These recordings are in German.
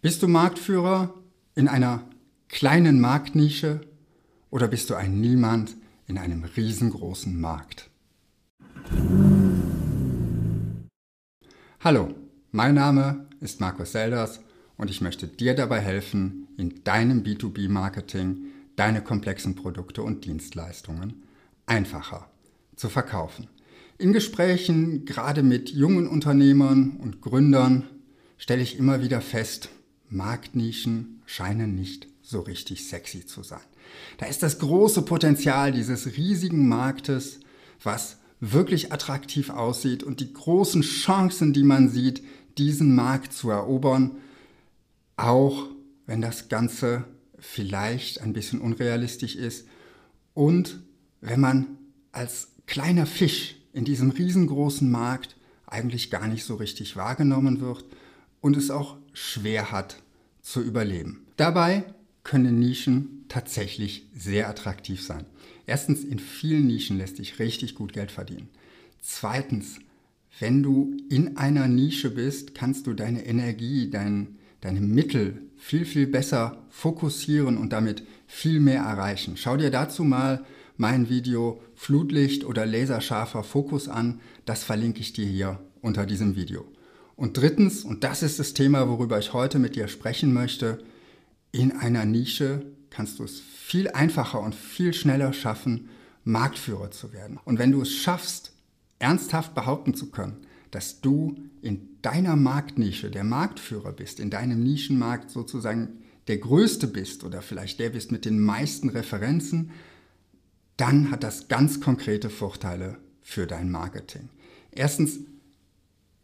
Bist du Marktführer in einer kleinen Marktnische oder bist du ein Niemand in einem riesengroßen Markt? Hallo, mein Name ist Markus Selders und ich möchte dir dabei helfen, in deinem B2B-Marketing deine komplexen Produkte und Dienstleistungen einfacher zu verkaufen. In Gesprächen, gerade mit jungen Unternehmern und Gründern, stelle ich immer wieder fest, Marktnischen scheinen nicht so richtig sexy zu sein. Da ist das große Potenzial dieses riesigen Marktes, was wirklich attraktiv aussieht und die großen Chancen, die man sieht, diesen Markt zu erobern, auch wenn das Ganze vielleicht ein bisschen unrealistisch ist und wenn man als kleiner Fisch in diesem riesengroßen Markt eigentlich gar nicht so richtig wahrgenommen wird und es auch schwer hat zu überleben. Dabei können Nischen tatsächlich sehr attraktiv sein. Erstens, in vielen Nischen lässt sich richtig gut Geld verdienen. Zweitens, wenn du in einer Nische bist, kannst du deine Energie, dein, deine Mittel viel, viel besser fokussieren und damit viel mehr erreichen. Schau dir dazu mal mein Video Flutlicht oder laserscharfer Fokus an. Das verlinke ich dir hier unter diesem Video. Und drittens, und das ist das Thema, worüber ich heute mit dir sprechen möchte, in einer Nische kannst du es viel einfacher und viel schneller schaffen, Marktführer zu werden. Und wenn du es schaffst, ernsthaft behaupten zu können, dass du in deiner Marktnische der Marktführer bist, in deinem Nischenmarkt sozusagen der Größte bist oder vielleicht der bist mit den meisten Referenzen, dann hat das ganz konkrete Vorteile für dein Marketing. Erstens,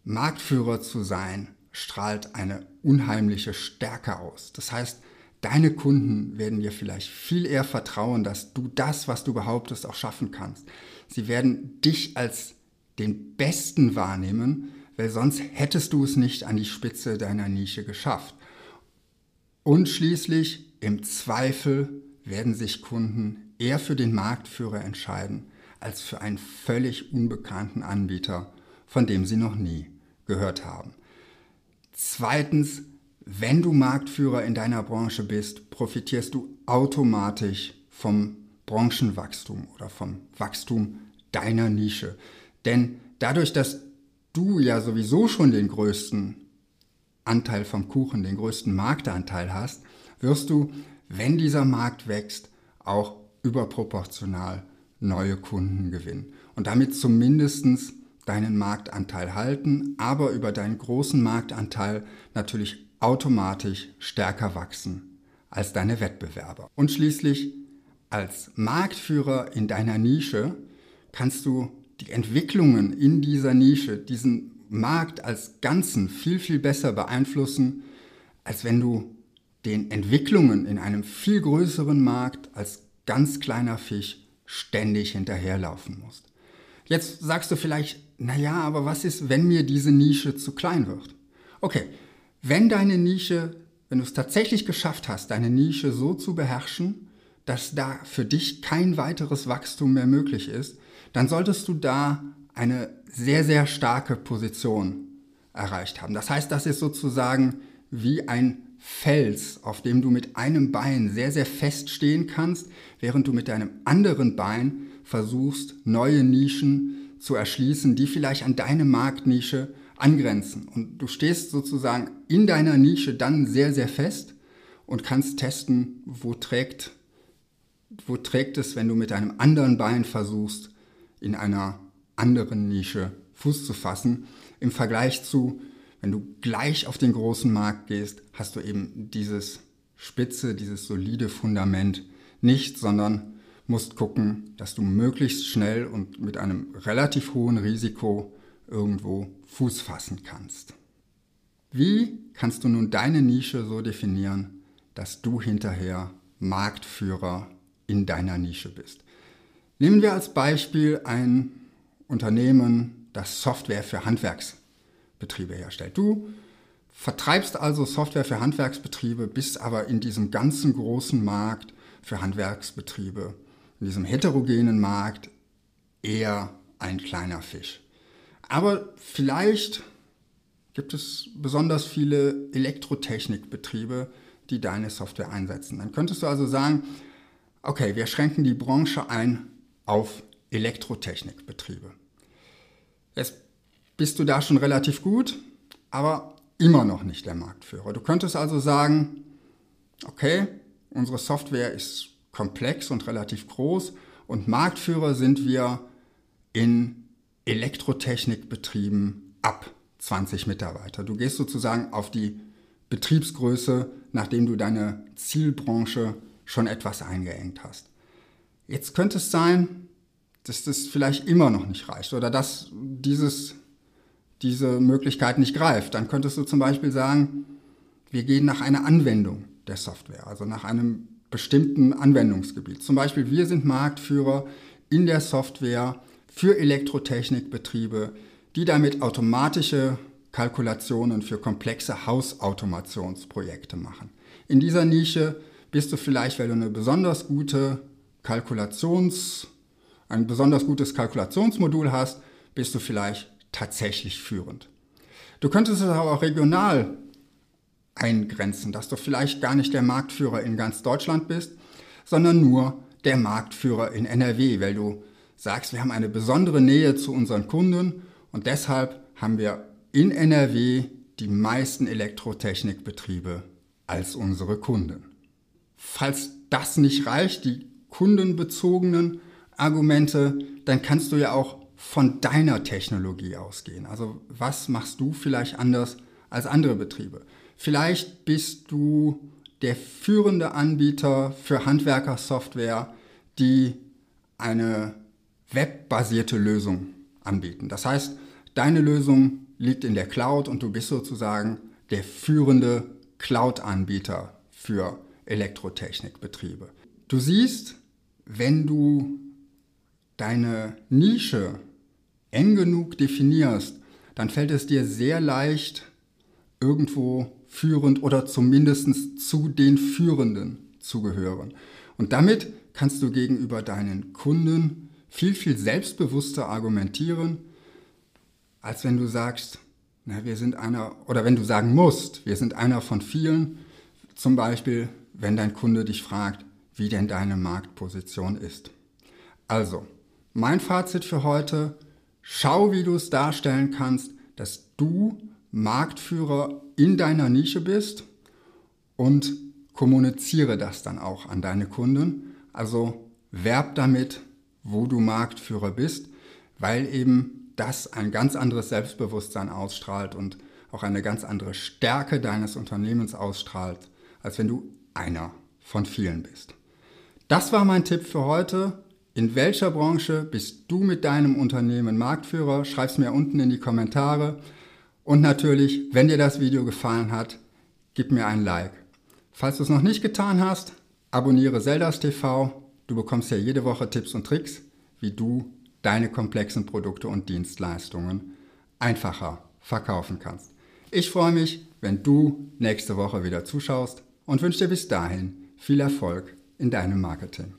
Marktführer zu sein, strahlt eine unheimliche Stärke aus. Das heißt, deine Kunden werden dir vielleicht viel eher vertrauen, dass du das, was du behauptest, auch schaffen kannst. Sie werden dich als den Besten wahrnehmen, weil sonst hättest du es nicht an die Spitze deiner Nische geschafft. Und schließlich, im Zweifel werden sich Kunden eher für den Marktführer entscheiden, als für einen völlig unbekannten Anbieter, von dem sie noch nie gehört haben. Zweitens, wenn du Marktführer in deiner Branche bist, profitierst du automatisch vom Branchenwachstum oder vom Wachstum deiner Nische. Denn dadurch, dass du ja sowieso schon den größten Anteil vom Kuchen, den größten Marktanteil hast, wirst du, wenn dieser Markt wächst, auch überproportional neue Kunden gewinnen. Und damit zumindestens deinen Marktanteil halten, aber über deinen großen Marktanteil natürlich automatisch stärker wachsen als deine Wettbewerber. Und schließlich als Marktführer in deiner Nische kannst du die Entwicklungen in dieser Nische, diesen Markt als Ganzen viel, viel besser beeinflussen, als wenn du den Entwicklungen in einem viel größeren Markt als ganz kleiner Fisch ständig hinterherlaufen musst. Jetzt sagst du vielleicht, naja, aber was ist, wenn mir diese Nische zu klein wird? Okay, wenn deine Nische, wenn du es tatsächlich geschafft hast, deine Nische so zu beherrschen, dass da für dich kein weiteres Wachstum mehr möglich ist, dann solltest du da eine sehr, sehr starke Position erreicht haben. Das heißt, das ist sozusagen wie ein Fels, auf dem du mit einem Bein sehr, sehr fest stehen kannst, während du mit deinem anderen Bein versuchst, neue Nischen zu erschließen, die vielleicht an deine Marktnische angrenzen. Und du stehst sozusagen in deiner Nische dann sehr, sehr fest und kannst testen, wo trägt, wo trägt es, wenn du mit einem anderen Bein versuchst, in einer anderen Nische Fuß zu fassen. Im Vergleich zu, wenn du gleich auf den großen Markt gehst, hast du eben dieses spitze, dieses solide Fundament nicht, sondern musst gucken, dass du möglichst schnell und mit einem relativ hohen Risiko irgendwo Fuß fassen kannst. Wie kannst du nun deine Nische so definieren, dass du hinterher Marktführer in deiner Nische bist? Nehmen wir als Beispiel ein Unternehmen, das Software für Handwerksbetriebe herstellt. Du vertreibst also Software für Handwerksbetriebe, bist aber in diesem ganzen großen Markt für Handwerksbetriebe in diesem heterogenen Markt eher ein kleiner Fisch. Aber vielleicht gibt es besonders viele Elektrotechnikbetriebe, die deine Software einsetzen. Dann könntest du also sagen, okay, wir schränken die Branche ein auf Elektrotechnikbetriebe. Jetzt bist du da schon relativ gut, aber immer noch nicht der Marktführer. Du könntest also sagen, okay, unsere Software ist komplex und relativ groß und Marktführer sind wir in Elektrotechnikbetrieben ab 20 Mitarbeiter. Du gehst sozusagen auf die Betriebsgröße, nachdem du deine Zielbranche schon etwas eingeengt hast. Jetzt könnte es sein, dass das vielleicht immer noch nicht reicht oder dass dieses, diese Möglichkeit nicht greift. Dann könntest du zum Beispiel sagen, wir gehen nach einer Anwendung der Software, also nach einem bestimmten Anwendungsgebiet. Zum Beispiel, wir sind Marktführer in der Software für Elektrotechnikbetriebe, die damit automatische Kalkulationen für komplexe Hausautomationsprojekte machen. In dieser Nische bist du vielleicht, weil du eine besonders gute Kalkulations, ein besonders gutes Kalkulationsmodul hast, bist du vielleicht tatsächlich führend. Du könntest es aber auch regional eingrenzen, dass du vielleicht gar nicht der Marktführer in ganz Deutschland bist, sondern nur der Marktführer in NRW, weil du sagst, wir haben eine besondere Nähe zu unseren Kunden und deshalb haben wir in NRW die meisten Elektrotechnikbetriebe als unsere Kunden. Falls das nicht reicht, die kundenbezogenen Argumente, dann kannst du ja auch von deiner Technologie ausgehen. Also was machst du vielleicht anders als andere Betriebe? Vielleicht bist du der führende Anbieter für Handwerkersoftware, die eine webbasierte Lösung anbieten. Das heißt, deine Lösung liegt in der Cloud und du bist sozusagen der führende Cloud-Anbieter für Elektrotechnikbetriebe. Du siehst, wenn du deine Nische eng genug definierst, dann fällt es dir sehr leicht, irgendwo führend oder zumindest zu den Führenden zu gehören. Und damit kannst du gegenüber deinen Kunden viel, viel selbstbewusster argumentieren, als wenn du sagst, na, wir sind einer, oder wenn du sagen musst, wir sind einer von vielen, zum Beispiel, wenn dein Kunde dich fragt, wie denn deine Marktposition ist. Also, mein Fazit für heute, schau, wie du es darstellen kannst, dass du Marktführer in deiner Nische bist und kommuniziere das dann auch an deine Kunden. Also werb damit, wo du Marktführer bist, weil eben das ein ganz anderes Selbstbewusstsein ausstrahlt und auch eine ganz andere Stärke deines Unternehmens ausstrahlt, als wenn du einer von vielen bist. Das war mein Tipp für heute. In welcher Branche bist du mit deinem Unternehmen Marktführer? Schreib es mir unten in die Kommentare. Und natürlich, wenn dir das Video gefallen hat, gib mir ein Like. Falls du es noch nicht getan hast, abonniere Zeldas TV. Du bekommst ja jede Woche Tipps und Tricks, wie du deine komplexen Produkte und Dienstleistungen einfacher verkaufen kannst. Ich freue mich, wenn du nächste Woche wieder zuschaust und wünsche dir bis dahin viel Erfolg in deinem Marketing.